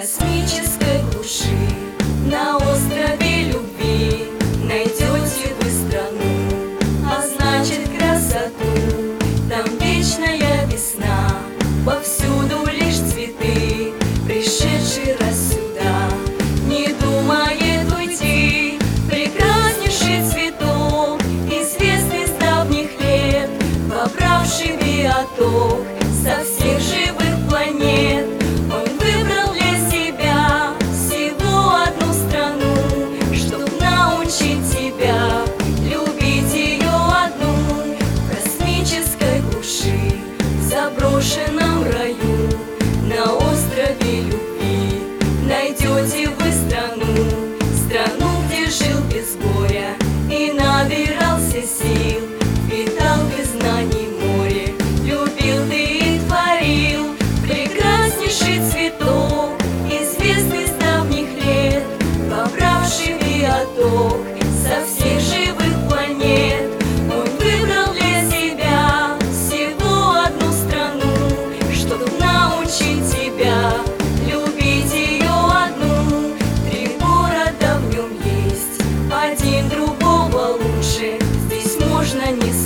космической глуши. На острове любви найдете вы страну А значит красоту, там вечная весна Повсюду лишь цветы, пришедший раз сюда Не думает уйти прекраснейший цветок Известный с давних лет, побравший биоток можно не